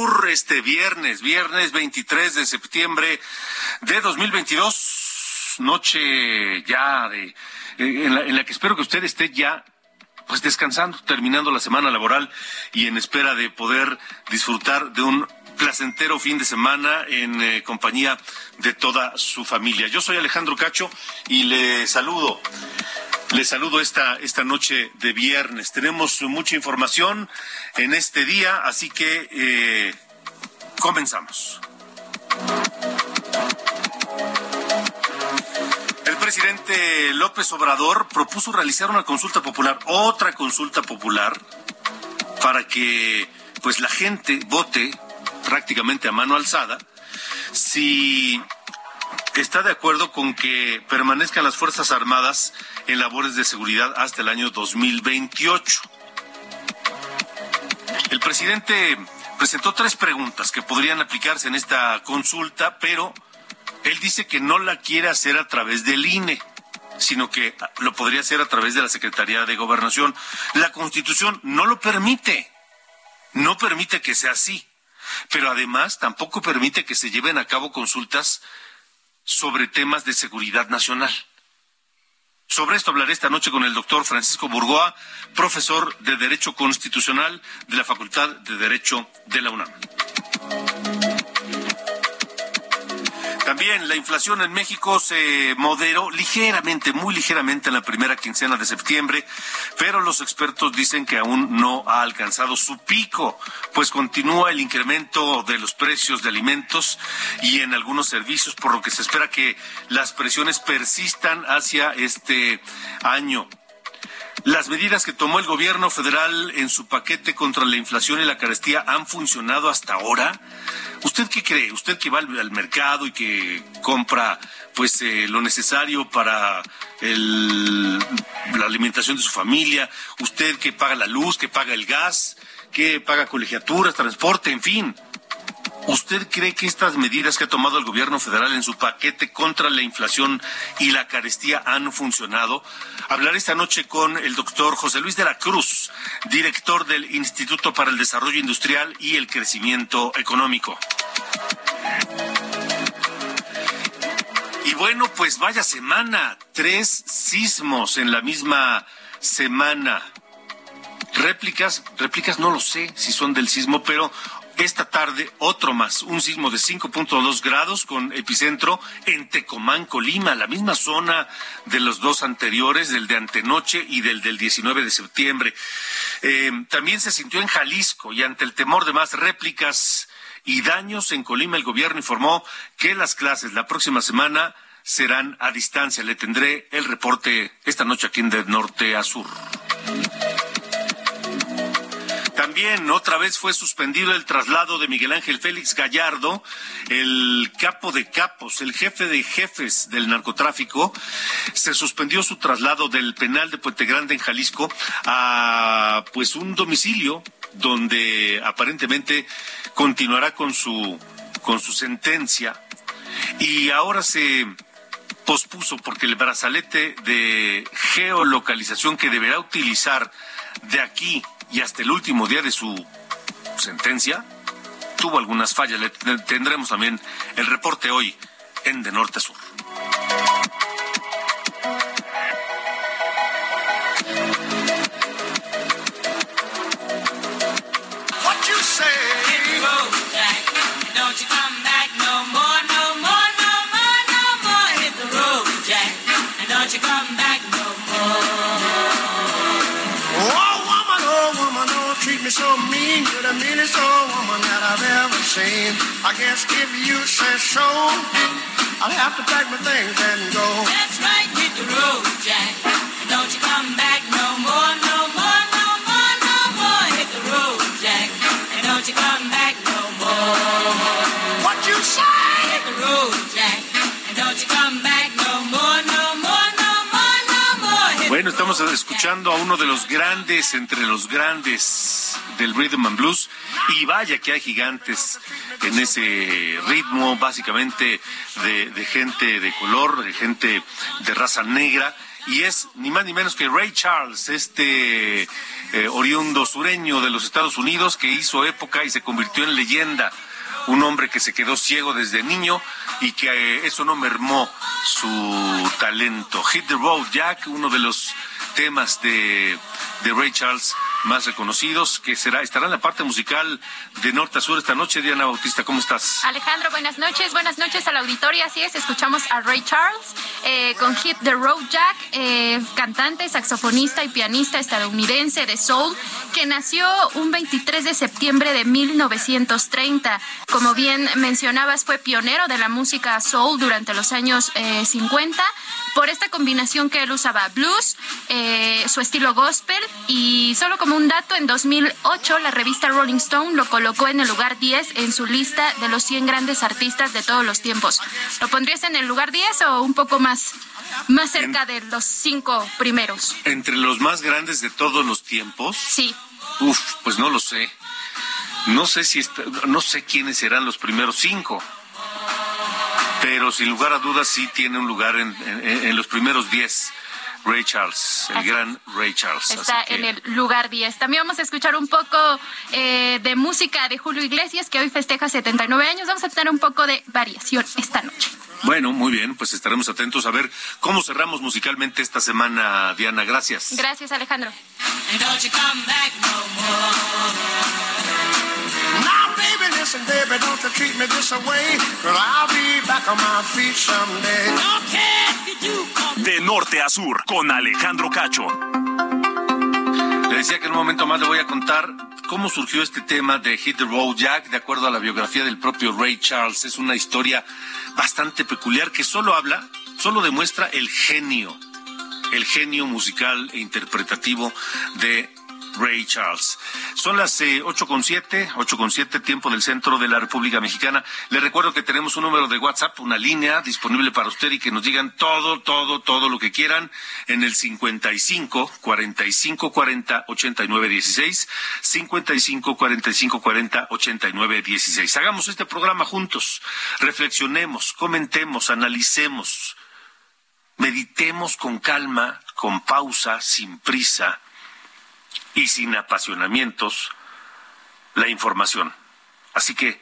Este viernes, viernes 23 de septiembre de 2022, noche ya de eh, en la, en la que espero que usted esté ya pues descansando, terminando la semana laboral y en espera de poder disfrutar de un placentero fin de semana en eh, compañía de toda su familia. Yo soy Alejandro Cacho y le saludo. Les saludo esta, esta noche de viernes. Tenemos mucha información en este día, así que eh, comenzamos. El presidente López Obrador propuso realizar una consulta popular, otra consulta popular, para que pues la gente vote prácticamente a mano alzada si está de acuerdo con que permanezcan las Fuerzas Armadas en labores de seguridad hasta el año 2028. El presidente presentó tres preguntas que podrían aplicarse en esta consulta, pero él dice que no la quiere hacer a través del INE, sino que lo podría hacer a través de la Secretaría de Gobernación. La Constitución no lo permite, no permite que sea así, pero además tampoco permite que se lleven a cabo consultas sobre temas de seguridad nacional. Sobre esto hablaré esta noche con el doctor Francisco Burgoa, profesor de Derecho Constitucional de la Facultad de Derecho de la UNAM. También la inflación en México se moderó ligeramente, muy ligeramente en la primera quincena de septiembre, pero los expertos dicen que aún no ha alcanzado su pico, pues continúa el incremento de los precios de alimentos y en algunos servicios, por lo que se espera que las presiones persistan hacia este año. Las medidas que tomó el gobierno federal en su paquete contra la inflación y la carestía han funcionado hasta ahora. ¿Usted qué cree? ¿Usted que va al, mercado y que compra pues eh, lo necesario para el, la alimentación de su familia? ¿Usted que paga la luz, que paga el gas, que paga colegiaturas, transporte, en fin? ¿Usted cree que estas medidas que ha tomado el gobierno federal en su paquete contra la inflación y la carestía han funcionado? Hablaré esta noche con el doctor José Luis de la Cruz, director del Instituto para el Desarrollo Industrial y el Crecimiento Económico. Y bueno, pues vaya semana, tres sismos en la misma semana. Réplicas, réplicas no lo sé si son del sismo, pero esta tarde, otro más, un sismo de 5.2 grados con epicentro en Tecomán, Colima, la misma zona de los dos anteriores, del de antenoche y del del 19 de septiembre. Eh, también se sintió en Jalisco y ante el temor de más réplicas y daños en Colima, el gobierno informó que las clases la próxima semana serán a distancia. Le tendré el reporte esta noche aquí en De Norte a Sur. También otra vez fue suspendido el traslado de Miguel Ángel Félix Gallardo, el capo de capos, el jefe de jefes del narcotráfico. Se suspendió su traslado del penal de Puente Grande en Jalisco a pues un domicilio donde aparentemente continuará con su con su sentencia y ahora se pospuso porque el brazalete de geolocalización que deberá utilizar de aquí y hasta el último día de su sentencia tuvo algunas fallas. Tendremos también el reporte hoy en De Norte a Sur. So mean, you're the meanest old woman that I've ever seen. I guess if you say so, I'll have to pack my things and go. That's right, hit the road, Jack. Don't you come back no more, no more, no more, no more. Hit the road, Jack. And don't you come back no more. What you say? Hit the road, Jack. And don't you come back no more, no more, no more, no more. Bueno, estamos escuchando a uno de los grandes entre los grandes del rhythm and blues y vaya que hay gigantes en ese ritmo, básicamente de, gente de color, de gente de raza negra y es ni más ni menos que Ray Charles, este eh, oriundo sureño de los Estados Unidos que hizo época y se convirtió en leyenda. Un hombre que se quedó ciego desde niño y que eh, eso no mermó su talento. Hit the Road Jack, uno de los temas de, de Ray Charles más reconocidos, que será, estará en la parte musical de norte a sur esta noche. Diana Bautista, ¿cómo estás? Alejandro, buenas noches. Buenas noches a la auditoría. Así es, escuchamos a Ray Charles eh, con Hit the Road Jack, eh, cantante, saxofonista y pianista estadounidense de soul, que nació un 23 de septiembre de 1930. Como bien mencionabas, fue pionero de la música soul durante los años 50 eh, por esta combinación que él usaba blues, su estilo gospel y solo como un dato, en 2008 la revista Rolling Stone lo colocó en el lugar 10 en su lista de los 100 grandes artistas de todos los tiempos. ¿Lo pondrías en el lugar 10 o un poco más, más cerca de los cinco primeros? ¿Entre los más grandes de todos los tiempos? Sí. Uf, pues no lo sé. No sé si no sé quiénes serán los primeros cinco pero sin lugar a dudas sí tiene un lugar en, en los primeros diez. Ray Charles, el gran Ray Charles. Está en el lugar 10. También vamos a escuchar un poco eh, de música de Julio Iglesias, que hoy festeja 79 años. Vamos a tener un poco de variación esta noche. Bueno, muy bien, pues estaremos atentos a ver cómo cerramos musicalmente esta semana, Diana. Gracias. Gracias, Alejandro. De norte a sur, con Alejandro Cacho. Le decía que en un momento más le voy a contar cómo surgió este tema de Hit the Road Jack, de acuerdo a la biografía del propio Ray Charles. Es una historia bastante peculiar que solo habla, solo demuestra el genio, el genio musical e interpretativo de Ray Charles. Son las eh, ocho con siete, ocho con siete, tiempo del centro de la República Mexicana. Le recuerdo que tenemos un número de WhatsApp, una línea disponible para usted y que nos digan todo, todo, todo lo que quieran en el 55 45 40 89 16, 55 45 40 89 16. Hagamos este programa juntos, reflexionemos, comentemos, analicemos, meditemos con calma, con pausa, sin prisa y sin apasionamientos la información. Así que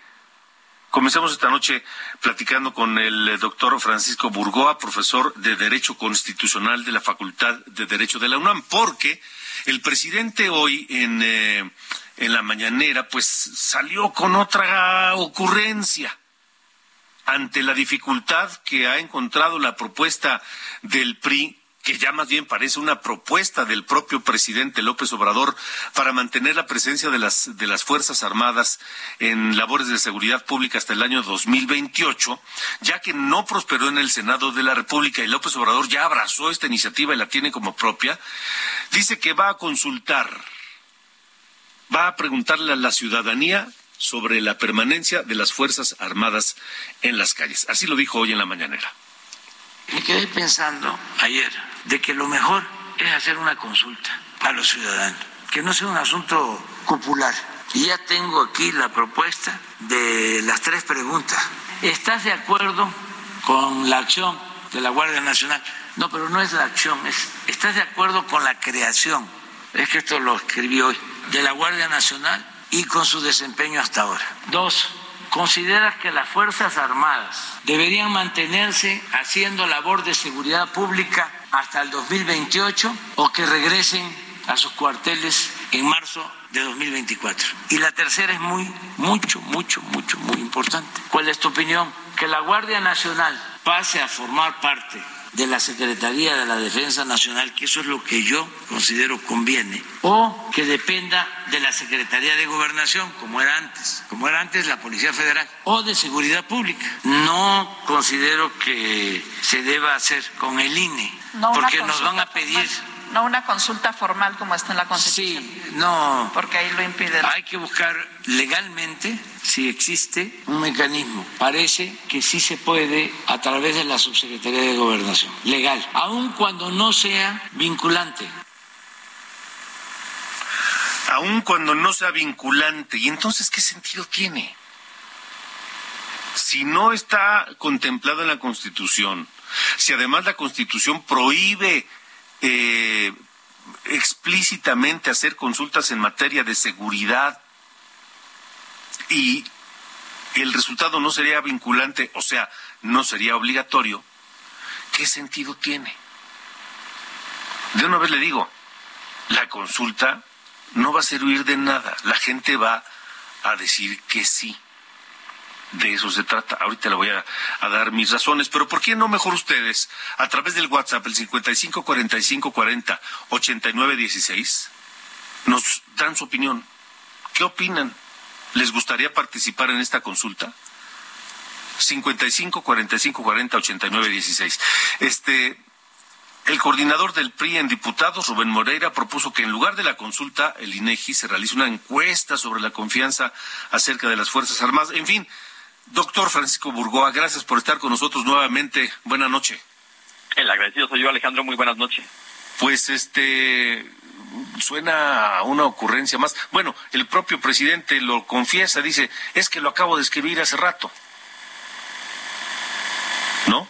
comencemos esta noche platicando con el doctor Francisco Burgoa, profesor de Derecho Constitucional de la Facultad de Derecho de la UNAM, porque el presidente hoy en, eh, en la mañanera pues salió con otra ocurrencia ante la dificultad que ha encontrado la propuesta del PRI que ya más bien parece una propuesta del propio presidente López Obrador para mantener la presencia de las, de las Fuerzas Armadas en labores de seguridad pública hasta el año 2028, ya que no prosperó en el Senado de la República y López Obrador ya abrazó esta iniciativa y la tiene como propia, dice que va a consultar, va a preguntarle a la ciudadanía sobre la permanencia de las Fuerzas Armadas en las calles. Así lo dijo hoy en la mañanera. Me quedé pensando ayer de que lo mejor es hacer una consulta a los ciudadanos, que no sea un asunto popular. Y ya tengo aquí la propuesta de las tres preguntas. ¿Estás de acuerdo con la acción de la Guardia Nacional. No, pero no es la acción, es, ¿estás de acuerdo con la creación? Es que esto lo escribí hoy, de la Guardia Nacional y con su desempeño hasta ahora. Dos, ¿consideras que las Fuerzas Armadas deberían mantenerse haciendo labor de seguridad pública hasta el 2028 o que regresen a sus cuarteles en marzo de 2024. Y la tercera es muy, mucho, mucho, mucho, muy importante. ¿Cuál es tu opinión? Que la Guardia Nacional pase a formar parte de la Secretaría de la Defensa Nacional, que eso es lo que yo considero conviene, o que dependa de la Secretaría de Gobernación, como era antes, como era antes la Policía Federal, o de Seguridad Pública. No considero que se deba hacer con el INE, porque nos van a pedir no una consulta formal como está en la Constitución. Sí, no. Porque ahí lo impide. Hay que buscar legalmente si existe un mecanismo. Parece que sí se puede a través de la Subsecretaría de Gobernación. Legal. Aun cuando no sea vinculante. Aun cuando no sea vinculante. ¿Y entonces qué sentido tiene? Si no está contemplado en la Constitución, si además la Constitución prohíbe eh, explícitamente hacer consultas en materia de seguridad y el resultado no sería vinculante, o sea, no sería obligatorio, ¿qué sentido tiene? De una vez le digo, la consulta no va a servir de nada, la gente va a decir que sí de eso se trata. Ahorita le voy a, dar mis razones, pero ¿por qué no mejor ustedes a través del WhatsApp, el 55 45 40 89 16, nos dan su opinión? ¿Qué opinan? ¿Les gustaría participar en esta consulta? 55 45 40 89 16. Este, el coordinador del PRI en diputados, Rubén Moreira, propuso que en lugar de la consulta, el INEGI se realice una encuesta sobre la confianza acerca de las Fuerzas Armadas. En fin, Doctor Francisco Burgoa, gracias por estar con nosotros nuevamente. Buenas noches. El agradecido soy yo, Alejandro. Muy buenas noches. Pues este suena a una ocurrencia más. Bueno, el propio presidente lo confiesa, dice, es que lo acabo de escribir hace rato. ¿No?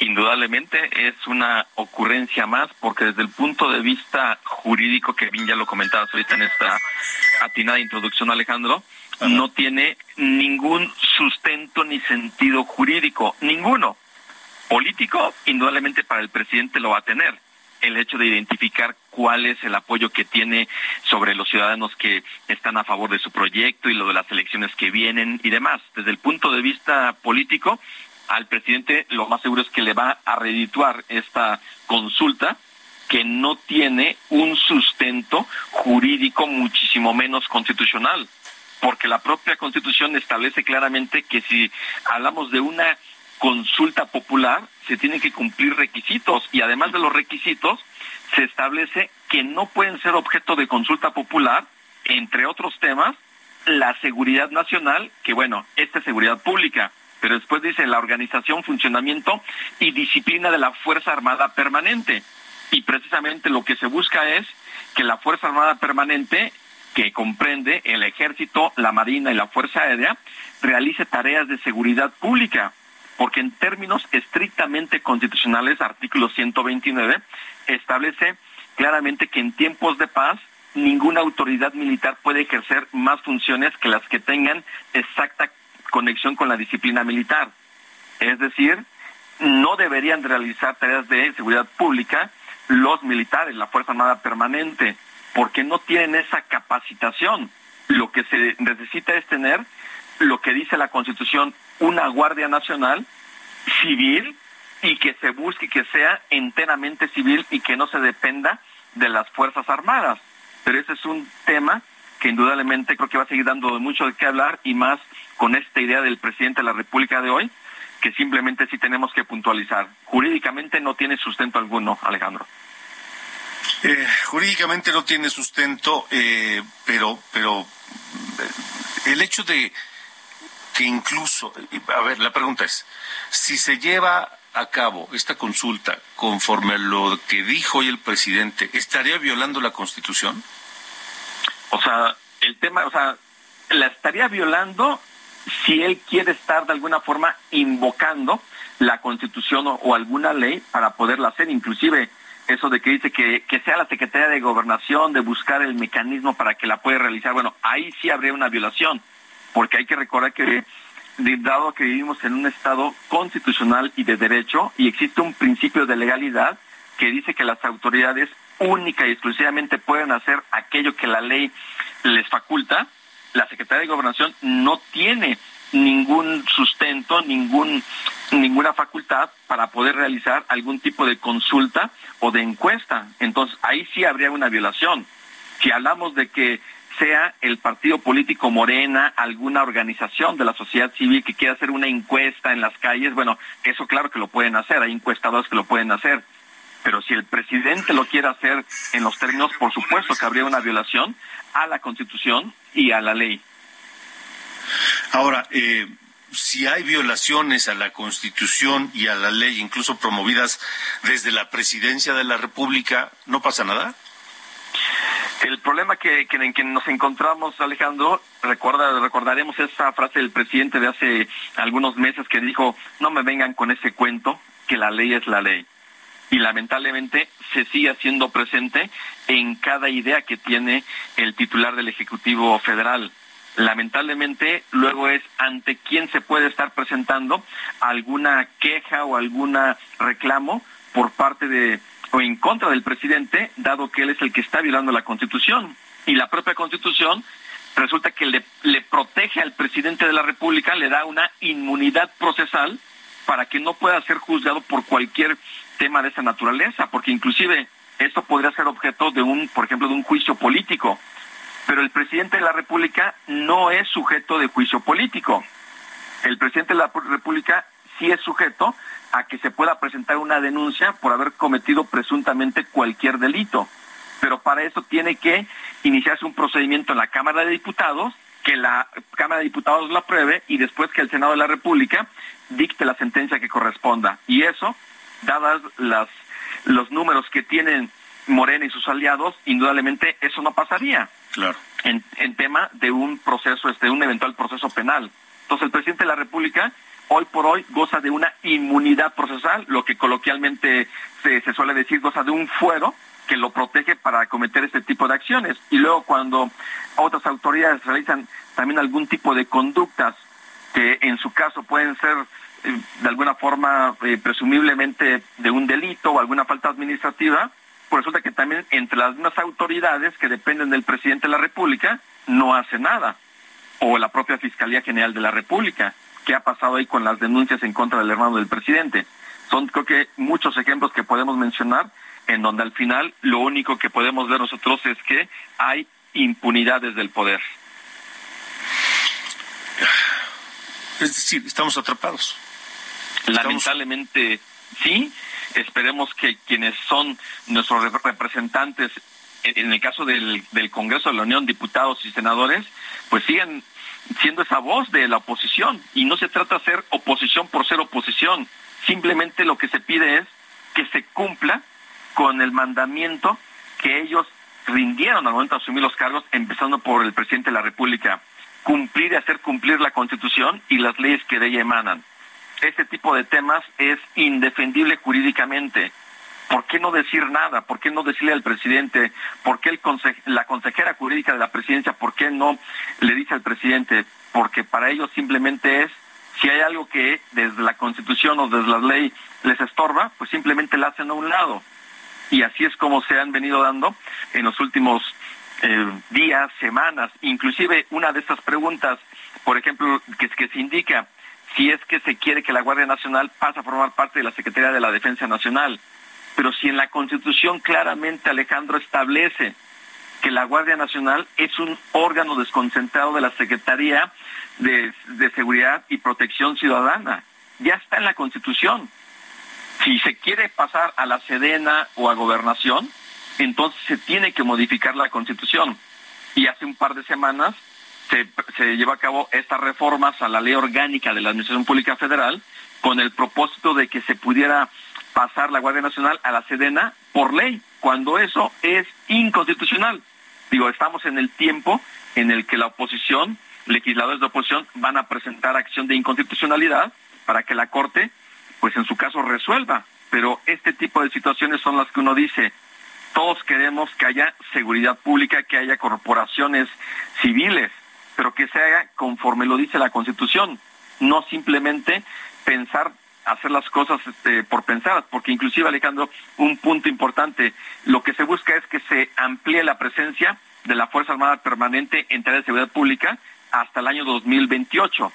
Indudablemente es una ocurrencia más porque desde el punto de vista jurídico, que bien ya lo comentabas ahorita en esta atinada introducción, Alejandro, no tiene ningún sustento ni sentido jurídico, ninguno. Político, indudablemente para el presidente lo va a tener. El hecho de identificar cuál es el apoyo que tiene sobre los ciudadanos que están a favor de su proyecto y lo de las elecciones que vienen y demás. Desde el punto de vista político, al presidente lo más seguro es que le va a redituar esta consulta que no tiene un sustento jurídico muchísimo menos constitucional porque la propia Constitución establece claramente que si hablamos de una consulta popular, se tienen que cumplir requisitos y además de los requisitos, se establece que no pueden ser objeto de consulta popular, entre otros temas, la seguridad nacional, que bueno, esta es seguridad pública, pero después dice la organización, funcionamiento y disciplina de la Fuerza Armada Permanente. Y precisamente lo que se busca es que la Fuerza Armada Permanente que comprende el Ejército, la Marina y la Fuerza Aérea, realice tareas de seguridad pública, porque en términos estrictamente constitucionales, artículo 129 establece claramente que en tiempos de paz ninguna autoridad militar puede ejercer más funciones que las que tengan exacta conexión con la disciplina militar. Es decir, no deberían realizar tareas de seguridad pública los militares, la Fuerza Armada Permanente, porque no tienen esa capacitación. Lo que se necesita es tener lo que dice la Constitución, una Guardia Nacional civil y que se busque que sea enteramente civil y que no se dependa de las Fuerzas Armadas. Pero ese es un tema que indudablemente creo que va a seguir dando mucho de qué hablar y más con esta idea del presidente de la República de hoy, que simplemente sí tenemos que puntualizar. Jurídicamente no tiene sustento alguno, Alejandro. Eh, jurídicamente no tiene sustento, eh, pero, pero eh, el hecho de que incluso, a ver, la pregunta es, si se lleva a cabo esta consulta conforme a lo que dijo hoy el presidente, ¿estaría violando la Constitución? O sea, el tema, o sea, la estaría violando si él quiere estar de alguna forma invocando la constitución o, alguna ley para poderla hacer, inclusive eso de que dice que, que sea la Secretaría de Gobernación de buscar el mecanismo para que la pueda realizar, bueno, ahí sí habría una violación, porque hay que recordar que dado que vivimos en un estado constitucional y de derecho y existe un principio de legalidad que dice que las autoridades única y exclusivamente pueden hacer aquello que la ley les faculta, la Secretaría de Gobernación no tiene ningún sustento, ningún ninguna facultad para poder realizar algún tipo de consulta o de encuesta. Entonces, ahí sí habría una violación. Si hablamos de que sea el partido político Morena, alguna organización de la sociedad civil que quiera hacer una encuesta en las calles, bueno, eso claro que lo pueden hacer, hay encuestadores que lo pueden hacer. Pero si el presidente lo quiere hacer en los términos, por supuesto que habría una violación a la Constitución y a la ley. Ahora, eh, si hay violaciones a la Constitución y a la ley, incluso promovidas desde la presidencia de la República, ¿no pasa nada? El problema que, en que nos encontramos, Alejandro, recuerda, recordaremos esa frase del presidente de hace algunos meses que dijo, no me vengan con ese cuento, que la ley es la ley. Y lamentablemente se sigue haciendo presente en cada idea que tiene el titular del Ejecutivo Federal. Lamentablemente, luego es ante quién se puede estar presentando alguna queja o alguna reclamo por parte de o en contra del presidente, dado que él es el que está violando la Constitución. Y la propia Constitución resulta que le, le protege al presidente de la República, le da una inmunidad procesal para que no pueda ser juzgado por cualquier tema de esa naturaleza, porque inclusive esto podría ser objeto de un, por ejemplo, de un juicio político. Pero el presidente de la República no es sujeto de juicio político. El presidente de la República sí es sujeto a que se pueda presentar una denuncia por haber cometido presuntamente cualquier delito. Pero para eso tiene que iniciarse un procedimiento en la Cámara de Diputados, que la Cámara de Diputados lo apruebe y después que el Senado de la República dicte la sentencia que corresponda. Y eso, dadas las, los números que tienen Morena y sus aliados, indudablemente eso no pasaría. Claro. En, en tema de un proceso, este, un eventual proceso penal. Entonces el presidente de la República hoy por hoy goza de una inmunidad procesal, lo que coloquialmente se, suele decir goza de un fuero que lo protege para cometer este tipo de acciones. Y luego cuando otras autoridades realizan también algún tipo de conductas que en su caso pueden ser eh, de alguna forma eh, presumiblemente de un delito o alguna falta administrativa, pues resulta que también entre las mismas autoridades que dependen del presidente de la República no hace nada, o la propia Fiscalía General de la República qué ha pasado ahí con las denuncias en contra del hermano del presidente. Son creo que muchos ejemplos que podemos mencionar en donde al final lo único que podemos ver nosotros es que hay impunidad desde el poder. Es decir, estamos atrapados. Lamentablemente sí, esperemos que quienes son nuestros representantes en el caso del, del Congreso de la Unión, diputados y senadores, pues sigan siendo esa voz de la oposición. Y no se trata de ser oposición por ser oposición. Simplemente lo que se pide es que se cumpla con el mandamiento que ellos rindieron al momento de asumir los cargos, empezando por el presidente de la República. Cumplir y hacer cumplir la Constitución y las leyes que de ella emanan. Este tipo de temas es indefendible jurídicamente. ¿Por qué no decir nada? ¿Por qué no decirle al presidente? ¿Por qué la consejera jurídica de la presidencia, por qué no le dice al presidente? Porque para ellos simplemente es, si hay algo que desde la Constitución o desde la ley les estorba, pues simplemente la hacen a un lado. Y así es como se han venido dando en los últimos eh, días, semanas. Inclusive una de estas preguntas, por ejemplo, que se indica si es que se quiere que la Guardia Nacional pase a formar parte de la Secretaría de la Defensa Nacional pero si en la Constitución claramente Alejandro establece que la Guardia Nacional es un órgano desconcentrado de la Secretaría de, Seguridad y Protección Ciudadana, ya está en la Constitución. Si se quiere pasar a la Sedena o a Gobernación, entonces se tiene que modificar la Constitución. Y hace un par de semanas se, se llevó a cabo estas reformas a la ley orgánica de la Administración Pública Federal con el propósito de que se pudiera pasar la Guardia Nacional a la Sedena por ley, cuando eso es inconstitucional. Digo, estamos en el tiempo en el que la oposición, legisladores de oposición, van a presentar acción de inconstitucionalidad para que la Corte pues en su caso resuelva. Pero este tipo de situaciones son las que uno dice, todos queremos que haya seguridad pública, que haya corporaciones civiles, pero que se haga conforme lo dice la Constitución, no simplemente pensar hacer las cosas este, por pensar, porque inclusive Alejandro, un punto importante, lo que se busca es que se amplíe la presencia de la Fuerza Armada Permanente en tareas de seguridad pública hasta el año 2028.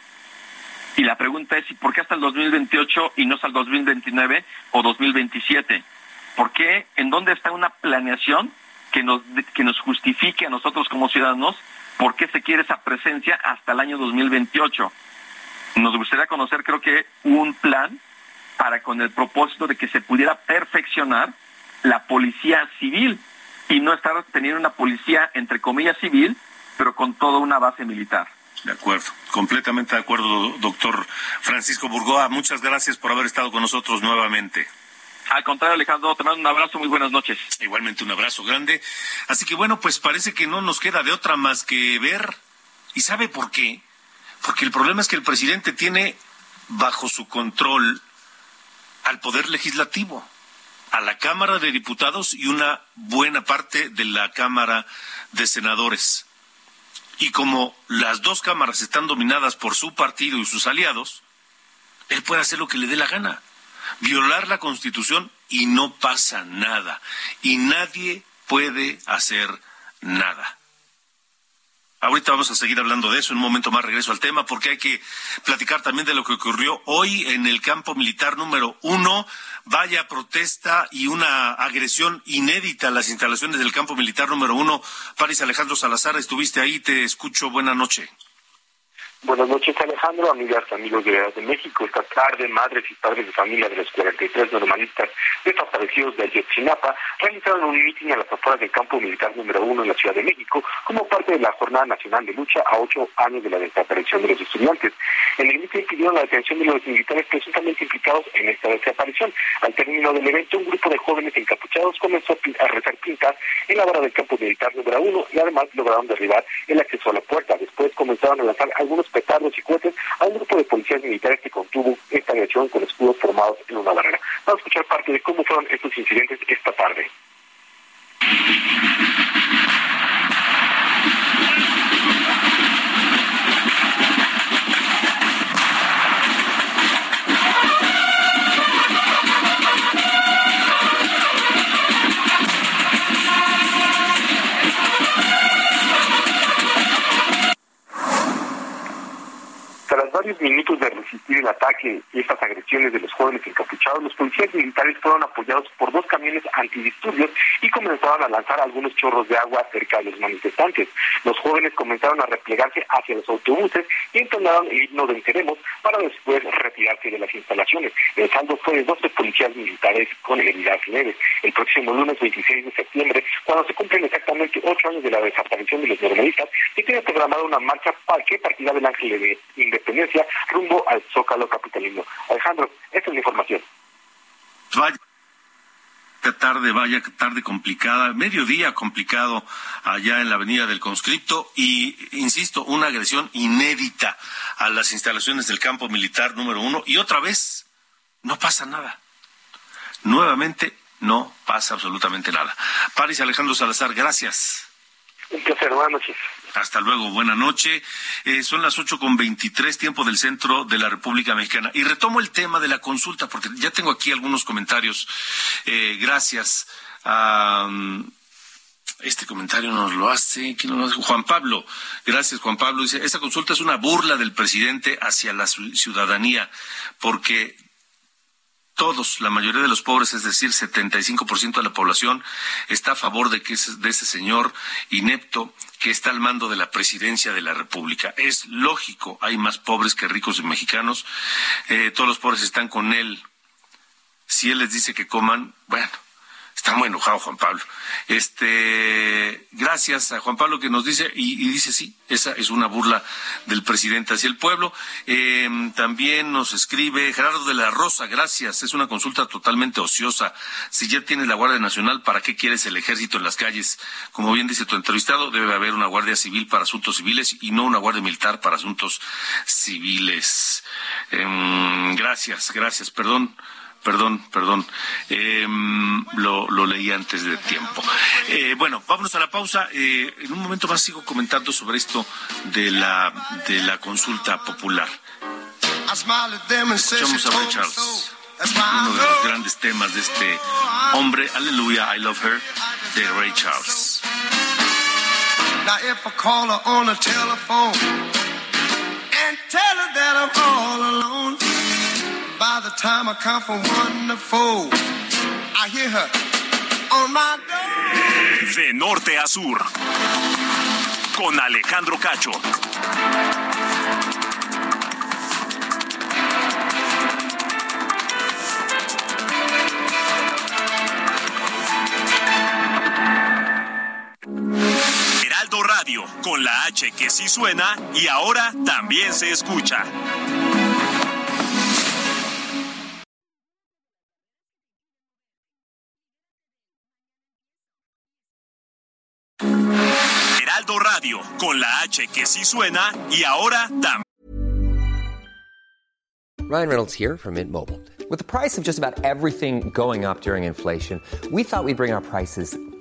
Y la pregunta es, ¿y por qué hasta el 2028 y no hasta el 2029 o 2027? ¿Por qué? ¿En dónde está una planeación que nos, que nos justifique a nosotros como ciudadanos por qué se quiere esa presencia hasta el año 2028? Nos gustaría conocer, creo que, un plan para con el propósito de que se pudiera perfeccionar la policía civil y no estar teniendo una policía, entre comillas, civil, pero con toda una base militar. De acuerdo, completamente de acuerdo, doctor Francisco Burgoa. Muchas gracias por haber estado con nosotros nuevamente. Al contrario, Alejandro, te mando un abrazo, muy buenas noches. Igualmente un abrazo grande. Así que bueno, pues parece que no nos queda de otra más que ver. ¿Y sabe por qué? Porque el problema es que el presidente tiene bajo su control al Poder Legislativo, a la Cámara de Diputados y una buena parte de la Cámara de Senadores. Y como las dos cámaras están dominadas por su partido y sus aliados, él puede hacer lo que le dé la gana, violar la Constitución y no pasa nada. Y nadie puede hacer nada. Ahorita vamos a seguir hablando de eso, en un momento más regreso al tema, porque hay que platicar también de lo que ocurrió hoy en el campo militar número uno. Vaya protesta y una agresión inédita a las instalaciones del campo militar número uno. París Alejandro Salazar, estuviste ahí, te escucho, buena noche. Buenas noches, Alejandro, amigas, amigos de de México. Esta tarde, madres y padres de familia de los 43 normalistas desaparecidos de Ayotzinapa realizaron un mitin a las afueras del campo militar número uno en la Ciudad de México como parte de la Jornada Nacional de Lucha a ocho años de la desaparición de los estudiantes. En el mitin pidieron la detención de los militares presuntamente implicados en esta desaparición. Al término del evento, un grupo de jóvenes encapuchados comenzó a rezar pintas en la barra del campo militar número uno y además lograron derribar el acceso a la puerta. Después comenzaron a lanzar algunos petardos y cohetes a un grupo de policías militares que contuvo esta agresión con escudos formados en una barrera. Vamos a escuchar parte de cómo fueron estos incidentes esta tarde. Varios minutos de resistir el ataque y estas agresiones de los jóvenes encapuchados, los policías militares fueron apoyados por dos camiones antidisturbios y comenzaron a lanzar algunos chorros de agua cerca de los manifestantes. Los jóvenes comenzaron a replegarse hacia los autobuses y entonaron el himno Venceremos para después retirarse de las instalaciones. El saldo fue de 12 policías militares con heridas leves. El próximo lunes 26 de septiembre, cuando se cumplen exactamente ocho años de la desaparición de los normalistas, se tiene programada una marcha para que partirá del Ángel de Independencia rumbo al Zócalo Capitalino. Alejandro, esta es la información. Vaya tarde, vaya tarde complicada, mediodía complicado allá en la avenida del conscripto y, insisto, una agresión inédita a las instalaciones del campo militar número uno y otra vez no pasa nada. Nuevamente no pasa absolutamente nada. Paris Alejandro Salazar, gracias. Placer, buenas noches. Hasta luego, buena noche. Eh, son las ocho con veintitrés, tiempo del centro de la República Mexicana. Y retomo el tema de la consulta, porque ya tengo aquí algunos comentarios. Eh, gracias a. Um, este comentario nos lo hace, ¿quién nos lo hace? Juan Pablo. Gracias, Juan Pablo. Dice, esta consulta es una burla del presidente hacia la ciudadanía, porque todos, la mayoría de los pobres, es decir, 75% de la población, está a favor de que ese, de ese señor inepto que está al mando de la presidencia de la República. Es lógico, hay más pobres que ricos mexicanos. Eh, todos los pobres están con él. Si él les dice que coman, bueno, Está muy enojado Juan Pablo. Este, gracias a Juan Pablo que nos dice, y, dice sí, esa es una burla del presidente hacia el pueblo. Eh, también nos escribe Gerardo de la Rosa, gracias, es una consulta totalmente ociosa. Si ya tienes la Guardia Nacional, ¿para qué quieres el ejército en las calles? Como bien dice tu entrevistado, debe haber una Guardia Civil para asuntos civiles y no una Guardia Militar para asuntos civiles. Em, gracias, gracias, perdón. Perdón, perdón. Em, lo, lo, leí antes de tiempo. Eh, bueno, vámonos a la pausa. Eh, en un momento más sigo comentando sobre esto de la, de la consulta popular. Escuchamos a Ray Charles, uno de los grandes temas de este hombre, Aleluya, I Love Her, de Ray Charles. Now if I call her on the telephone tell her that I'm all alone, by the time I come from one to four, I hear her on my door. De norte a sur, con Alejandro Cacho. Radio, con la H que sí suena y ahora también se escucha. Heraldo Radio, con la H que sí suena y ahora también. Ryan Reynolds here from Mint Mobile. With the price of just about everything going up during inflation, we thought we'd bring our prices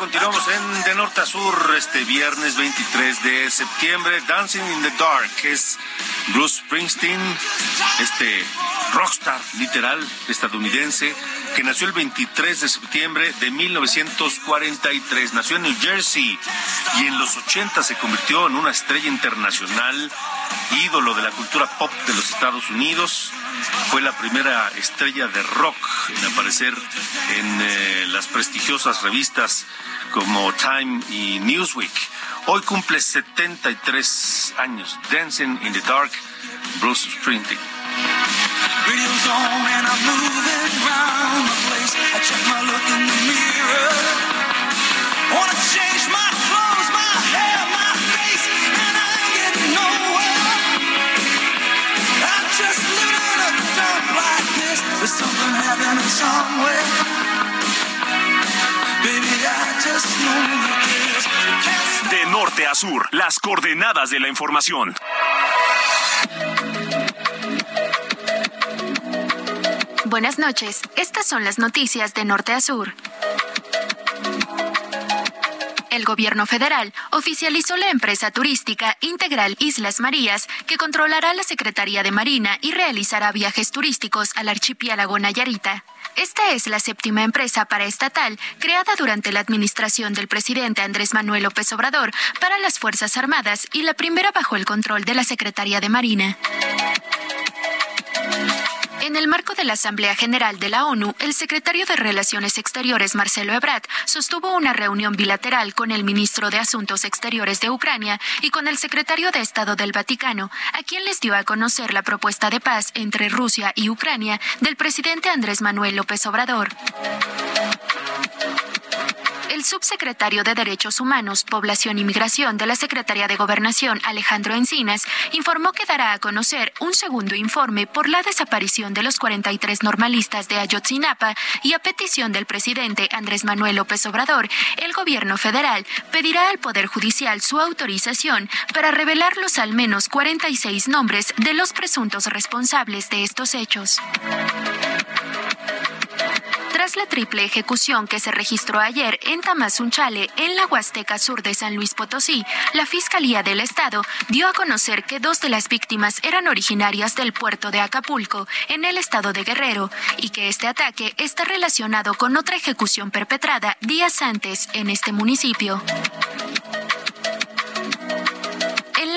Continuamos en De Norte a Sur este viernes 23 de septiembre. Dancing in the Dark es Bruce Springsteen, este rockstar literal estadounidense que nació el 23 de septiembre de 1943. Nació en New Jersey y en los 80 se convirtió en una estrella internacional, ídolo de la cultura pop de los Estados Unidos. Fue la primera estrella de rock en aparecer en eh, las prestigiosas revistas como Time y Newsweek. Hoy cumple 73 años. Dancing in the Dark, Bruce Springsteen. Radio's on and I'm moving around the place. I check my look in the mirror. Wanna change my clothes, my hair, my face, and I ain't getting nowhere. I'm just living in a dump like this. There's something happening somewhere. De norte a sur, las coordenadas de la información. Buenas noches, estas son las noticias de norte a sur. El gobierno federal oficializó la empresa turística Integral Islas Marías, que controlará la Secretaría de Marina y realizará viajes turísticos al archipiélago Nayarita. Esta es la séptima empresa paraestatal creada durante la administración del presidente Andrés Manuel López Obrador para las Fuerzas Armadas y la primera bajo el control de la Secretaría de Marina. En el marco de la Asamblea General de la ONU, el secretario de Relaciones Exteriores, Marcelo Ebrard, sostuvo una reunión bilateral con el ministro de Asuntos Exteriores de Ucrania y con el secretario de Estado del Vaticano, a quien les dio a conocer la propuesta de paz entre Rusia y Ucrania del presidente Andrés Manuel López Obrador. El subsecretario de Derechos Humanos, Población y Migración de la Secretaría de Gobernación, Alejandro Encinas, informó que dará a conocer un segundo informe por la desaparición de los 43 normalistas de Ayotzinapa y a petición del presidente Andrés Manuel López Obrador, el gobierno federal pedirá al Poder Judicial su autorización para revelar los al menos 46 nombres de los presuntos responsables de estos hechos. Tras la triple ejecución que se registró ayer en Tamazunchale, en la Huasteca Sur de San Luis Potosí, la Fiscalía del Estado dio a conocer que dos de las víctimas eran originarias del puerto de Acapulco, en el estado de Guerrero, y que este ataque está relacionado con otra ejecución perpetrada días antes en este municipio.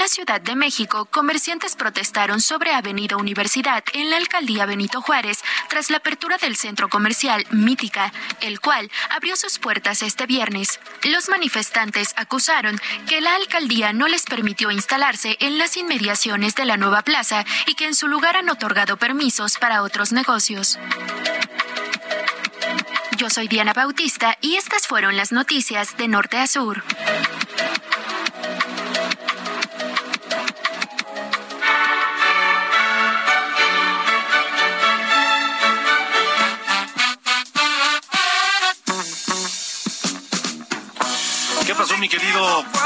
La Ciudad de México, comerciantes protestaron sobre Avenida Universidad en la alcaldía Benito Juárez tras la apertura del centro comercial Mítica, el cual abrió sus puertas este viernes. Los manifestantes acusaron que la alcaldía no les permitió instalarse en las inmediaciones de la nueva plaza y que en su lugar han otorgado permisos para otros negocios. Yo soy Diana Bautista y estas fueron las noticias de Norte a Sur.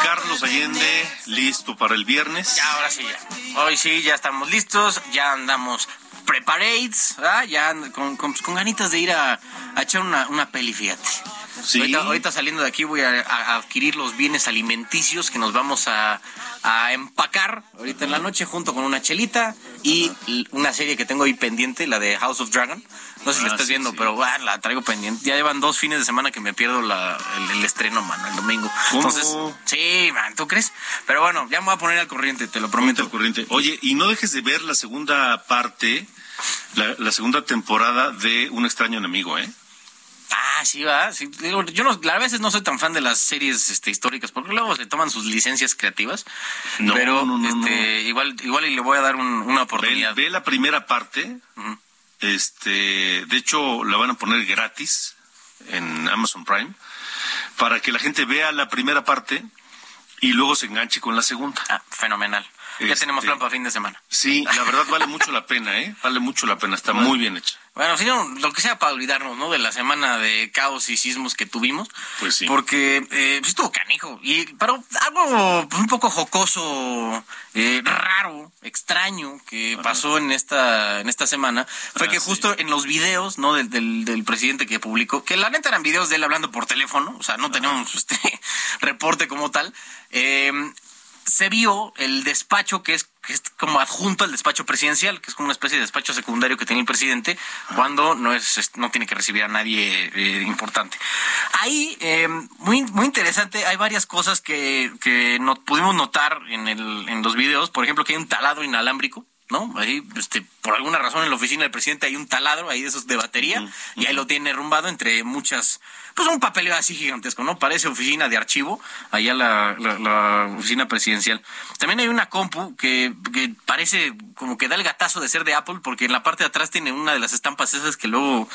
Carlos Allende? ¿Listo para el viernes? Ya, ahora sí, ya. Hoy sí, ya estamos listos, ya andamos preparates, ¿verdad? ya con, con, pues, con ganitas de ir a, a echar una, una peli, fíjate. Sí. Ahorita, ahorita saliendo de aquí voy a, a adquirir los bienes alimenticios que nos vamos a, a empacar ahorita en la noche junto con una chelita y una serie que tengo ahí pendiente, la de House of Dragon. No sé si la Ah, estás sí, viendo, sí. pero ah, la traigo pendiente. Ya llevan dos fines de semana que me pierdo la, el, el estreno, mano, el domingo. ¿Cómo? Entonces, sí, man, ¿tú crees? Pero bueno, ya me voy a poner al corriente, te lo prometo. al corriente. Oye, y no dejes de ver la segunda parte, la, la segunda temporada de Un extraño enemigo, ¿eh? Sí, va. Sí, yo no, a veces no soy tan fan de las series este, históricas porque luego se toman sus licencias creativas. No, pero no, no, este, igual, igual y le voy a dar un- una Ve, oportunidad. ve la primera parte. Este, de hecho, la van a poner gratis en Amazon Prime para que la gente vea la primera parte y luego se enganche con la segunda. Ah, fenomenal. Ya Este- tenemos plan para fin de semana. Sí, la verdad vale mucho la pena, ¿eh? Vale mucho la pena, está muy bien hecha. Bueno, si no, lo que sea para olvidarnos, ¿no? De la semana de caos y sismos que tuvimos. Pues sí. Porque eh, pues estuvo canijo. Y, pero algo pues, un poco jocoso, eh, raro, extraño que pasó en esta, en esta semana fue Ah, que sí. justo en los videos, ¿no? Del, del, del presidente que publicó, que la neta eran videos de él hablando por teléfono, o sea, no tenemos este reporte como tal. eh, se vio el despacho que es, que es como adjunto al despacho presidencial, que es como una especie de despacho secundario que tiene el presidente cuando no es no tiene que recibir a nadie eh, importante. Ahí, eh, muy, muy interesante, hay varias cosas que, que no, pudimos notar en, el, en los videos, por ejemplo, que hay un taladro inalámbrico. ¿No? Ahí, este, por alguna razón en la oficina del presidente hay un taladro ahí de esos de batería y ahí lo tiene rumbado entre muchas, pues un papeleo así gigantesco, ¿no? Parece oficina de archivo, allá la, la, la oficina presidencial. También hay una compu que, que parece como que da el gatazo de ser de Apple, porque en la parte de atrás tiene una de las estampas esas que luego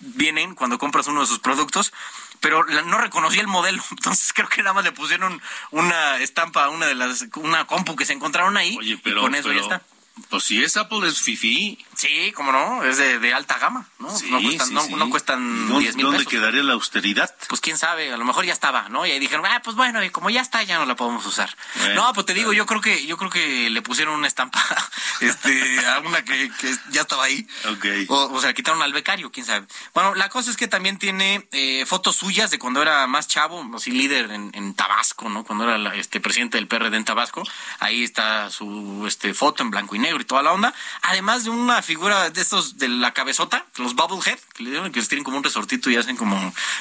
vienen cuando compras uno de sus productos, pero no reconocí el modelo, entonces creo que nada más le pusieron una estampa a una de las, una compu que se encontraron ahí, Oye, y pero, con eso pero, ya está. Pues si es Apple es fifi. Sí, como no, es de, de alta gama, ¿no? Sí, no cuestan, sí, no, sí. no cuestan ¿Dónde, 10 mil ¿Dónde pesos. quedaría la austeridad? Pues quién sabe, a lo mejor ya estaba, ¿no? Y ahí dijeron, ah, pues bueno, y como ya está, ya no la podemos usar. Bueno, no, pues te digo, yo creo que, yo creo que le pusieron una estampa, este, a una que, que ya estaba ahí. Ok. O, o sea, quitaron al becario, quién sabe. Bueno, la cosa es que también tiene eh, fotos suyas de cuando era más chavo, así líder en, en Tabasco, ¿no? Cuando era la- este presidente del PRD en Tabasco. Ahí está su este foto en blanco y negro y toda la onda. Además de una figura de estos de la cabezota, los bubblehead, que le que les tienen como un resortito y hacen como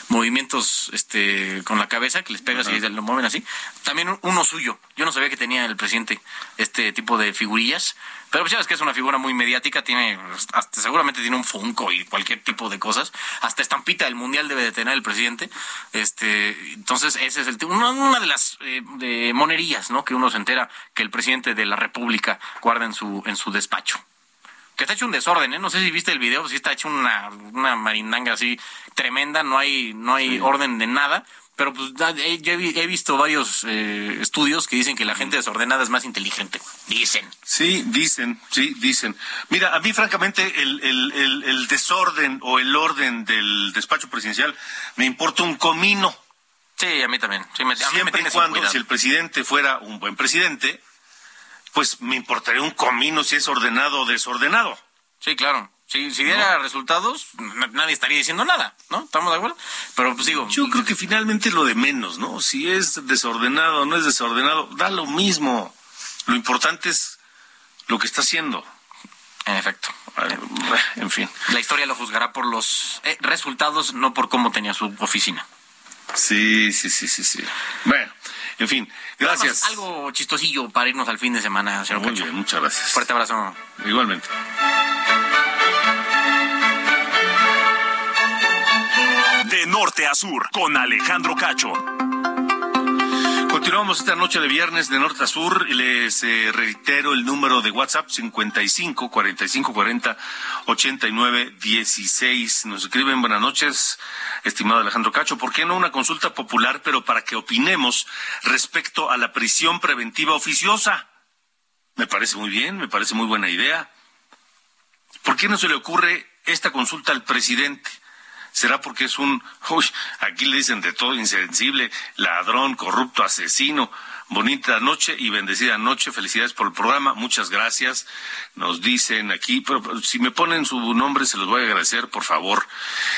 movimientos este con la cabeza, que les pegas y lo mueven así. También un- uno suyo. Yo no sabía que tenía el presidente este tipo de figurillas. Pero pues ya ves que es una figura muy mediática, tiene hasta seguramente tiene un Funko y cualquier tipo de cosas, hasta estampita del mundial debe de tener el presidente. Este, entonces ese es el una, una de las eh, de monerías, ¿no? Que uno se entera que el presidente de la República guarda en su en su despacho. Que está hecho un desorden, ¿eh? No sé si viste el video, sí está hecho una, una marindanga así tremenda, no hay, no hay orden de nada. Pero pues eh, yo he, vi- he visto varios eh, estudios que dicen que la gente desordenada es más inteligente. Dicen. Sí, dicen, sí, dicen. Mira, a mí francamente el, el, el, el desorden o el orden del despacho presidencial me importa un comino. Sí, a mí también. Sí, me, a mí me Siempre y cuando, si el presidente fuera un buen presidente, pues me importaría un comino si es ordenado o desordenado. Sí, claro. Si, si diera resultados, nadie estaría diciendo nada, ¿no? ¿Estamos de acuerdo? Pero pues digo... Yo creo que finalmente lo de menos, ¿no? Si es desordenado o no es desordenado, da lo mismo. Lo importante es lo que está haciendo. En efecto. En fin. La historia lo juzgará por los eh, resultados, no por cómo tenía su oficina. Sí, sí, sí, sí, sí. Bueno, en fin, gracias. algo chistosillo para irnos al fin de semana, señor Muy bien, muchas gracias. Fuerte abrazo. Igualmente. De norte a sur, con Alejandro Cacho. Continuamos esta noche de viernes de norte a sur y les eh, reitero el número de WhatsApp 55 45 40 89 16. Nos escriben buenas noches, estimado Alejandro Cacho. ¿Por qué no una consulta popular, pero para que opinemos respecto a la prisión preventiva oficiosa? Me parece muy bien, me parece muy buena idea. ¿Por qué no se le ocurre esta consulta al presidente? ¿Será porque es un, uy, aquí le dicen de todo insensible, ladrón, corrupto, asesino? Bonita noche y bendecida noche. Felicidades por el programa. Muchas gracias. Nos dicen aquí, pero si me ponen su nombre se los voy a agradecer, por favor,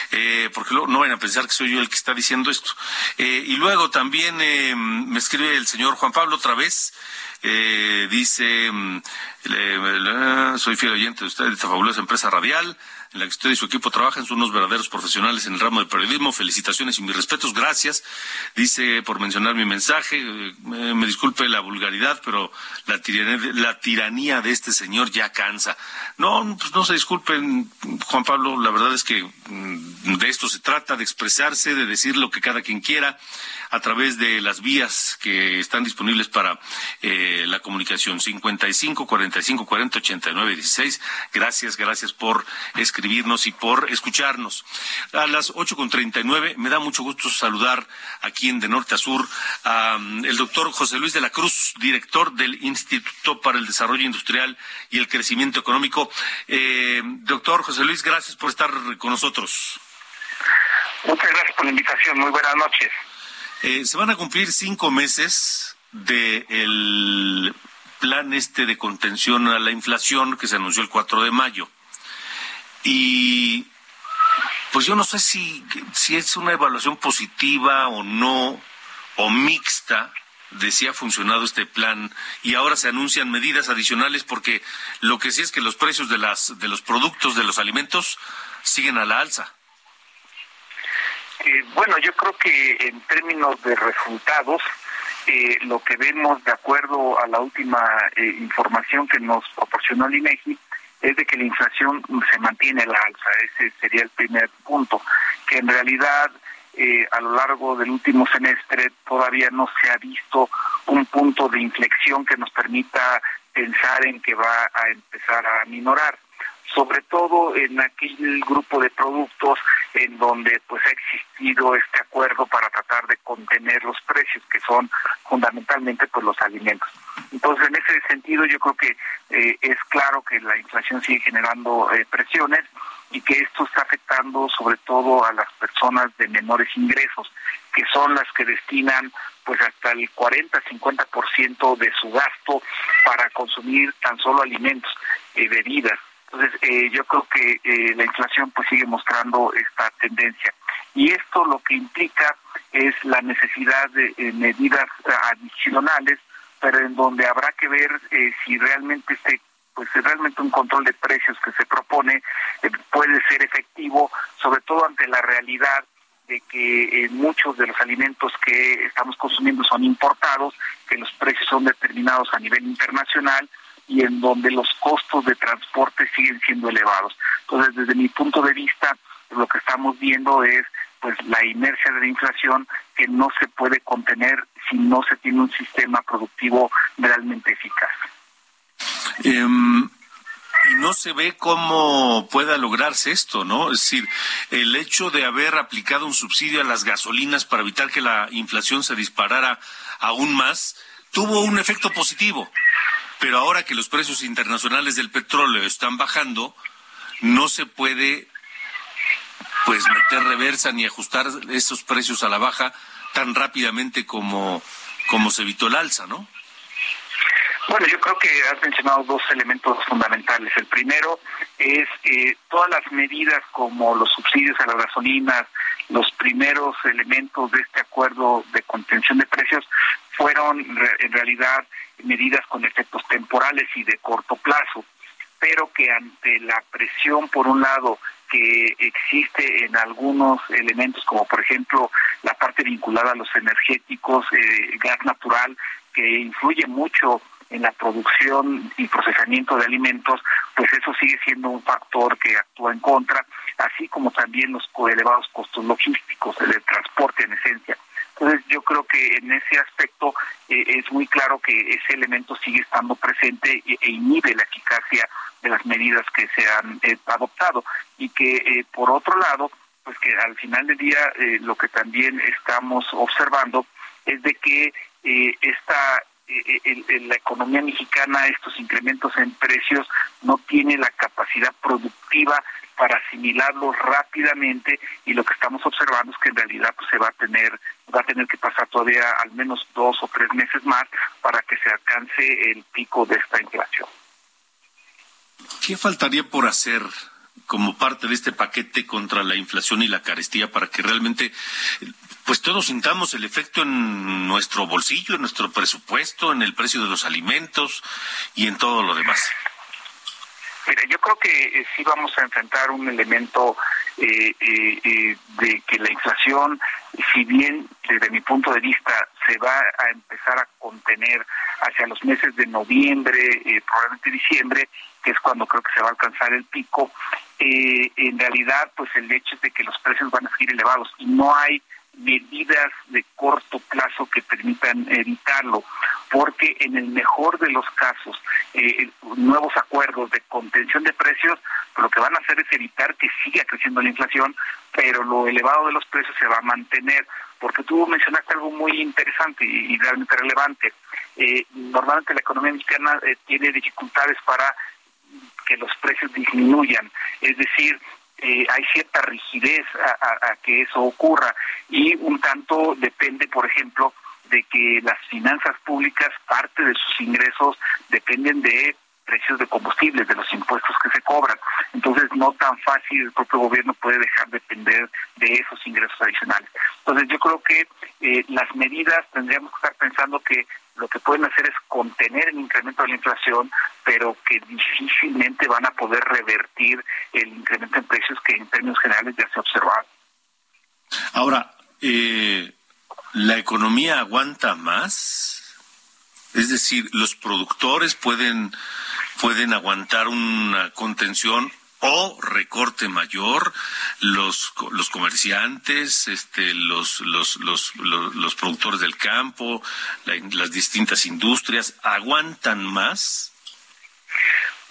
eh, porque no vayan a pensar que soy yo el que está diciendo esto. Eh, y luego también eh, me escribe el señor Juan Pablo otra vez. Eh, dice, mm, soy fiel oyente de usted, de esta fabulosa empresa radial en la que usted y su equipo trabajan, son unos verdaderos profesionales en el ramo del periodismo. Felicitaciones y mis respetos, gracias. Dice por mencionar mi mensaje, eh, me disculpe la vulgaridad, pero la tiranía, la tiranía de este señor ya cansa. No, pues no se disculpen, Juan Pablo, la verdad es que mm, de esto se trata, de expresarse, de decir lo que cada quien quiera a través de las vías que están disponibles para eh, la comunicación 55 45 40 89 16. Gracias, gracias por escribirnos y por escucharnos. A las 8 con 39 me da mucho gusto saludar aquí en De Norte a Sur a um, el doctor José Luis de la Cruz, director del Instituto para el Desarrollo Industrial y el Crecimiento Económico. Eh, doctor José Luis, gracias por estar con nosotros. Muchas gracias por la invitación. Muy buenas noches. Eh, se van a cumplir cinco meses del plan este de contención a la inflación que se anunció el 4 de mayo. Y pues yo no sé si, si es una evaluación positiva o no, o mixta, de si ha funcionado este plan y ahora se anuncian medidas adicionales porque lo que sí es que los precios de las de los productos de los alimentos siguen a la alza. Eh, bueno, yo creo que en términos de resultados, eh, lo que vemos de acuerdo a la última eh, información que nos proporcionó el INEGI es de que la inflación se mantiene a la alza. Ese sería el primer punto, que en realidad a lo largo del último semestre todavía no se ha visto un punto de inflexión que nos permita pensar en que va a empezar a minorar sobre todo en aquel grupo de productos en donde pues ha existido este acuerdo para tratar de contener los precios que son fundamentalmente pues los alimentos. Entonces en ese sentido yo creo que eh, es claro que la inflación sigue generando eh, presiones y que esto está afectando sobre todo a las personas de menores ingresos, que son las que destinan pues hasta el 40-50% de su gasto para consumir tan solo alimentos y bebidas. Entonces, eh, yo creo que eh, la inflación pues sigue mostrando esta tendencia. Y esto lo que implica es la necesidad de eh, medidas adicionales, pero en donde habrá que ver si realmente este pues realmente un control de precios que se propone puede ser efectivo, sobre todo ante la realidad de que muchos de los alimentos que estamos consumiendo son importados, que los precios son determinados a nivel internacional y en donde los costos de transporte siguen siendo elevados. Entonces, desde mi punto de vista, lo que estamos viendo es pues la inercia de la inflación que no se puede contener si no se tiene un sistema productivo realmente eficaz. Em, y no se ve cómo pueda lograrse esto, ¿no? Es decir, el hecho de haber aplicado un subsidio a las gasolinas para evitar que la inflación se disparara aún más, tuvo un efecto positivo pero ahora que los precios internacionales del petróleo están bajando, no se puede pues meter reversa ni ajustar esos precios a la baja tan rápidamente como, como se evitó el alza, ¿no? Bueno, yo creo que has mencionado dos elementos fundamentales. El primero es eh, todas las medidas como los subsidios a las gasolinas, los primeros elementos de este acuerdo de contención de precios fueron en realidad medidas con efectos temporales y de corto plazo, pero que ante la presión, por un lado, que existe en algunos elementos, como por ejemplo la parte vinculada a los energéticos, eh, gas natural, que influye mucho en la producción y procesamiento de alimentos, pues eso sigue siendo un factor que actúa en contra, así como también los elevados costos logísticos, el transporte en esencia. Entonces yo creo que en ese aspecto eh, es muy claro que ese elemento sigue estando presente e, e inhibe la eficacia de las medidas que se han eh, adoptado. Y que eh, por otro lado pues que al final del día lo que también estamos observando es de que esta en la economía mexicana estos incrementos en precios no tiene la capacidad productiva para asimilarlos rápidamente y lo que estamos observando es que en realidad pues, se va a tener va a tener que pasar todavía al menos dos o tres meses más para que se alcance el pico de esta inflación. ¿Qué faltaría por hacer como parte de este paquete contra la inflación y la carestía para que realmente pues todos sintamos el efecto en nuestro bolsillo, en nuestro presupuesto, en el precio de los alimentos y en todo lo demás? Mira, yo creo que eh, sí vamos a enfrentar un elemento eh, eh, de que la inflación, si bien desde mi punto de vista se va a empezar a contener hacia los meses de noviembre, probablemente diciembre, que es cuando creo que se va a alcanzar el pico, en realidad pues el hecho es de que los precios van a seguir elevados y no hay medidas de corto plazo que permitan evitarlo, porque en el mejor de los casos, eh, nuevos acuerdos de contención de precios, lo que van a hacer es evitar que siga creciendo la inflación, pero lo elevado de los precios se va a mantener, porque tú mencionaste algo muy interesante y, realmente relevante. Eh, normalmente la economía mexicana eh, tiene dificultades para que los precios disminuyan, es decir, eh, hay cierta rigidez a, que eso ocurra y un tanto depende, por ejemplo, de que las finanzas públicas, parte de sus ingresos dependen de precios de combustibles, de los impuestos que se cobran. Entonces, no tan fácil el propio gobierno puede dejar de depender de esos ingresos adicionales. Entonces, yo creo que eh, las medidas tendríamos que estar pensando que lo que pueden hacer es contener el incremento de la inflación, pero que difícilmente van a poder revertir el incremento en precios que en términos generales ya se ha observado. Ahora, eh, ¿la economía aguanta más? Es decir, los productores pueden, pueden aguantar una contención o recorte mayor, los, los comerciantes, este, los, los, los, los, productores del campo, las distintas industrias, ¿aguantan más?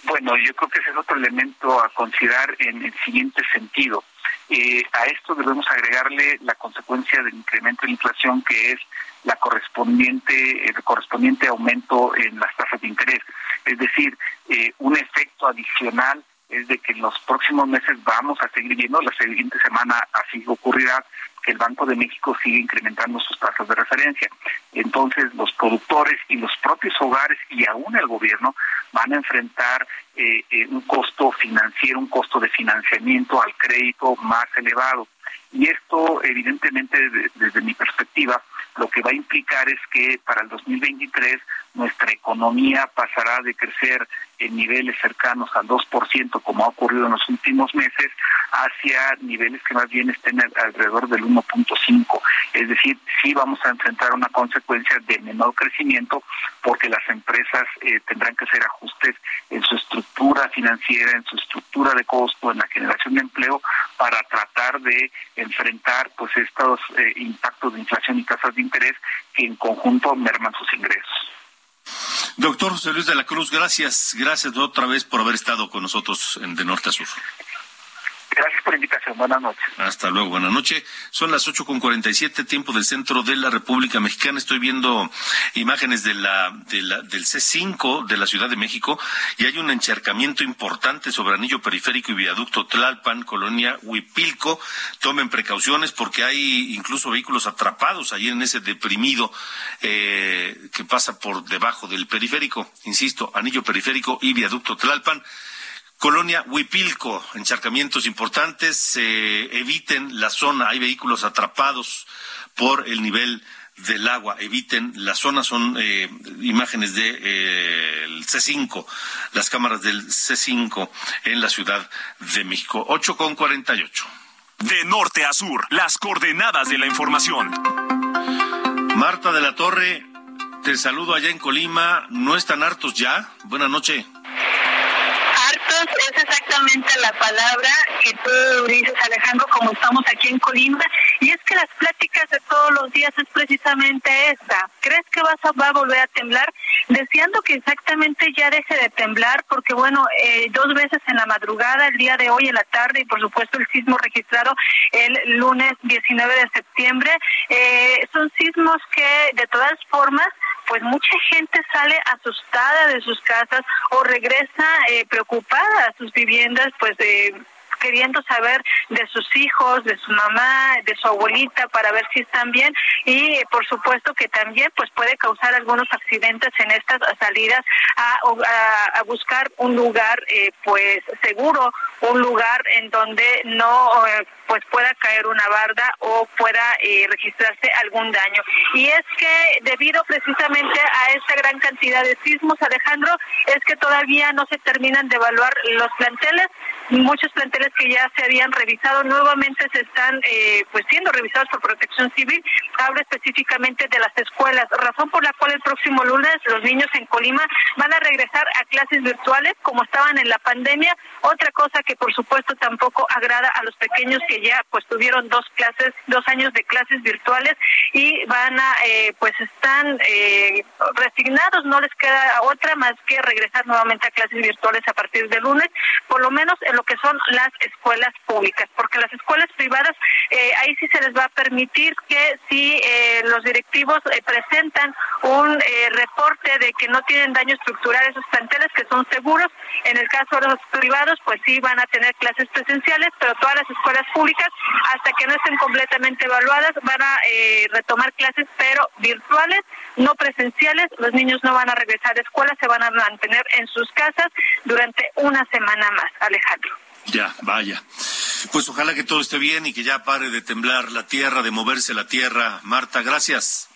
Bueno, yo creo que ese es otro elemento a considerar en el siguiente sentido. Eh, a esto debemos agregarle la consecuencia del incremento de la inflación, que es la correspondiente, el correspondiente aumento en las tasas de interés. Es decir, eh, un efecto adicional es de que en los próximos meses vamos a seguir viendo, la siguiente semana así ocurrirá, que el Banco de México sigue incrementando sus tasas de referencia. Entonces, los productores y los propios hogares y aún el gobierno van a enfrentar eh, eh, un costo financiero, un costo de financiamiento al crédito más elevado. Y esto, evidentemente, desde mi perspectiva, lo que va a implicar es que para el 2023 nuestra economía pasará de crecer en niveles cercanos al 2%, como ha ocurrido en los últimos meses, hacia niveles que más bien estén alrededor del 1.5. Es decir, sí vamos a enfrentar una consecuencia de menor crecimiento porque las empresas eh, tendrán que hacer ajustes en su estructura financiera, en su estructura de costo, en la generación de empleo, para tratar de enfrentar pues estos eh, impactos de inflación y tasas de interés que en conjunto merman sus ingresos. Doctor José Luis de la Cruz, gracias, gracias otra vez por haber estado con nosotros en De Norte a Sur. Gracias por la invitación. Buenas noches. Hasta luego. Buenas noches. Son las ocho con cuarenta y siete, tiempo del centro de la República Mexicana. Estoy viendo imágenes de la, del C5 de la Ciudad de México y hay un encharcamiento importante sobre anillo periférico y viaducto Tlalpan, colonia Huipilco. Tomen precauciones porque hay incluso vehículos atrapados ahí en ese deprimido eh, que pasa por debajo del periférico. Insisto, anillo periférico y viaducto Tlalpan. Colonia Huipilco, encharcamientos importantes, eviten la zona, hay vehículos atrapados por el nivel del agua, eviten la zona, son eh, imágenes del de, eh, C5, las cámaras del C5 en la Ciudad de México. 8 con 48. De norte a sur, las coordenadas de la información. Marta de la Torre, te saludo allá en Colima, ¿no están hartos ya? Buenas noches es exactamente la palabra que tú dices, Alejandro, como estamos aquí en Colima, y es que las pláticas de todos los días es precisamente esta. ¿Crees que vas a, va a volver a temblar? Deseando que exactamente ya deje de temblar, porque bueno, eh, dos veces en la madrugada, el día de hoy en la tarde, y por supuesto el sismo registrado el lunes 19 de septiembre, eh, son sismos que de todas formas pues mucha gente sale asustada de sus casas o regresa eh, preocupada a sus viviendas, pues de queriendo saber de sus hijos, de su mamá, de su abuelita para ver si están bien y por supuesto que también pues puede causar algunos accidentes en estas salidas a, a, buscar un lugar eh, pues seguro, un lugar en donde no eh, pues pueda caer una barda o pueda eh, registrarse algún daño. Y es que debido precisamente a esta gran cantidad de sismos, Alejandro, es que todavía no se terminan de evaluar los planteles, muchos planteles que ya se habían revisado nuevamente se están eh, pues siendo revisados por Protección Civil. Hablo específicamente de las escuelas, razón por la cual el próximo lunes los niños en Colima van a regresar a clases virtuales como estaban en la pandemia. Otra cosa que por supuesto tampoco agrada a los pequeños que ya pues tuvieron dos clases, dos años de clases virtuales y van a eh, pues están eh, resignados, no les queda otra más que regresar nuevamente a clases virtuales a partir de lunes, por lo menos lo que son las escuelas públicas, porque las escuelas privadas, eh, ahí sí se les va a permitir que si eh, los directivos eh, presentan un reporte de que no tienen daño estructural esos planteles, que son seguros, en el caso de los privados, pues sí van a tener clases presenciales, pero todas las escuelas públicas, hasta que no estén completamente evaluadas, van a retomar clases, pero virtuales, no presenciales, los niños no van a regresar a escuela, se van a mantener en sus casas durante una semana más, Alejandro. Ya, vaya. Pues ojalá que todo esté bien y que ya pare de temblar la tierra, de moverse la tierra. Marta, gracias.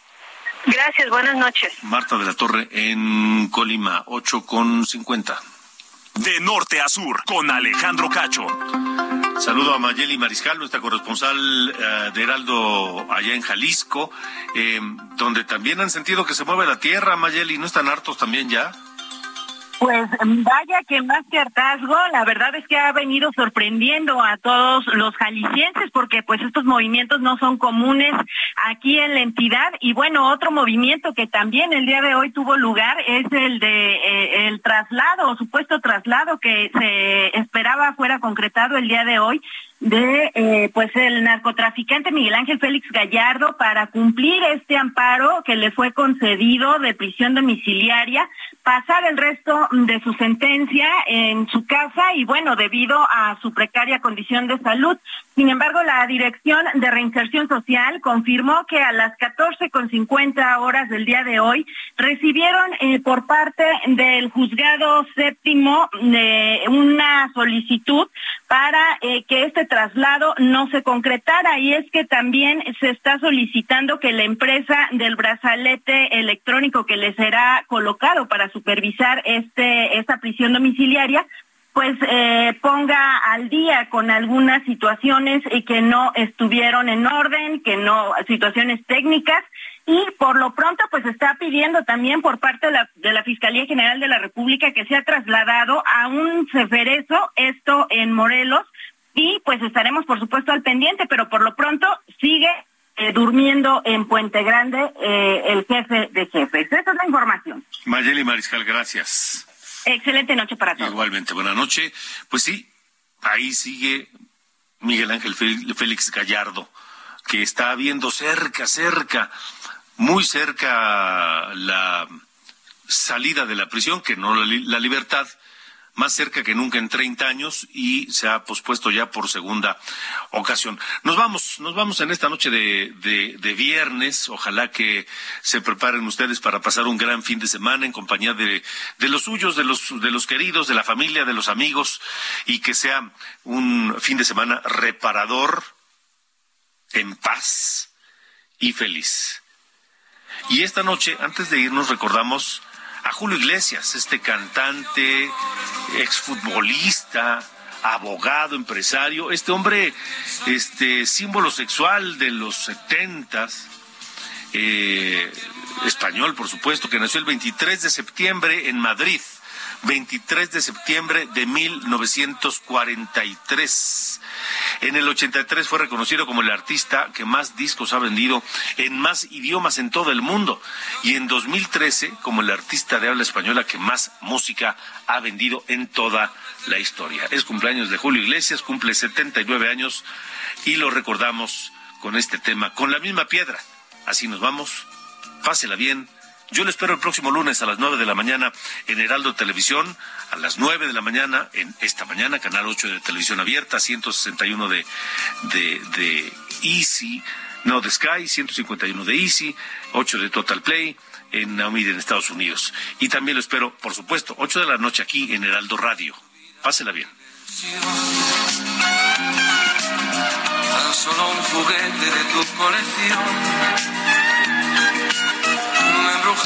Gracias, buenas noches. Marta de la Torre en Colima, 8 con 50. De norte a sur, con Alejandro Cacho. Saludo a Mayeli Mariscal, nuestra corresponsal eh, de Heraldo allá en Jalisco, eh, donde también han sentido que se mueve la tierra, Mayeli. ¿No están hartos también ya? Pues vaya que más que hartazgo, la verdad es que ha venido sorprendiendo a todos los jaliscienses porque pues estos movimientos no son comunes aquí en la entidad. Y bueno, otro movimiento que también el día de hoy tuvo lugar es el de eh, el traslado, supuesto traslado que se esperaba fuera concretado el día de hoy de eh, pues el narcotraficante Miguel Ángel Félix Gallardo para cumplir este amparo que le fue concedido de prisión domiciliaria, pasar el resto de su sentencia en su casa y bueno, debido a su precaria condición de salud. Sin embargo, la Dirección de Reinserción Social confirmó que a las 14.50 horas del día de hoy recibieron eh, por parte del juzgado séptimo de una solicitud para eh, que este traslado no se concretara. Y es que también se está solicitando que la empresa del brazalete electrónico que le será colocado para supervisar este esta prisión domiciliaria pues eh, ponga al día con algunas situaciones y que no estuvieron en orden, que no situaciones técnicas y por lo pronto pues está pidiendo también por parte de la, de la Fiscalía General de la República que sea trasladado a un ceferezo, esto en Morelos, y pues estaremos por supuesto al pendiente, pero por lo pronto sigue eh, durmiendo en Puente Grande eh, el jefe de jefes. Esa es la información. Mayeli Mariscal, gracias. Excelente noche para todos. Igualmente, buena noche. Pues sí, ahí sigue Miguel Ángel Félix Gallardo, que está viendo cerca, cerca, muy cerca la salida de la prisión, que no la, libertad, más cerca que nunca en 30 años y se ha pospuesto ya por segunda ocasión. Nos vamos, nos vamos en esta noche de, de, viernes. Ojalá que se preparen ustedes para pasar un gran fin de semana en compañía de, de los suyos, de los, de los queridos, de la familia, de los amigos y que sea un fin de semana reparador, en paz y feliz. Y esta noche, antes de irnos, recordamos a Julio Iglesias, este cantante, exfutbolista, abogado, empresario, este hombre, este símbolo sexual de los setentas, eh, español, por supuesto, que nació el 23 de septiembre en Madrid. 23 de septiembre de 1943. En el 83 fue reconocido como el artista que más discos ha vendido en más idiomas en todo el mundo y en 2013 como el artista de habla española que más música ha vendido en toda la historia. Es cumpleaños de Julio Iglesias, cumple 79 años y lo recordamos con este tema, con la misma piedra. Así nos vamos. Pásela bien yo le espero el próximo lunes a las 9 de la mañana en Heraldo Televisión, a las 9 de la mañana en esta mañana, Canal 8 de Televisión Abierta, 161 de, de, de Easy, no de Sky, 151 de Easy, 8 de Total Play en Naumid en Estados Unidos. Y también lo espero, por supuesto, 8 de la noche aquí en Heraldo Radio. Pásela bien.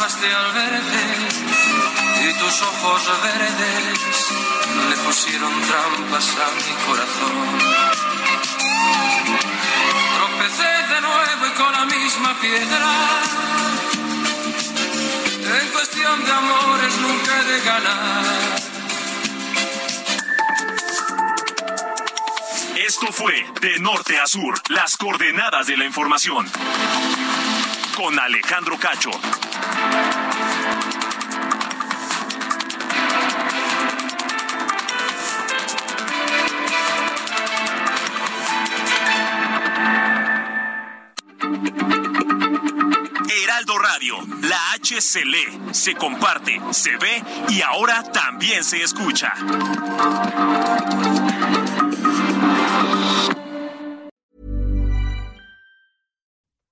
Embrujaste al y tus ojos verdes le pusieron trampas a mi corazón. Tropecé de nuevo y con la misma piedra. En cuestión de amores nunca he de ganar. Esto fue De Norte a Sur, las coordenadas de la información. Con Alejandro Cacho. Heraldo Radio, la H se lee, se comparte, se ve y ahora también se escucha.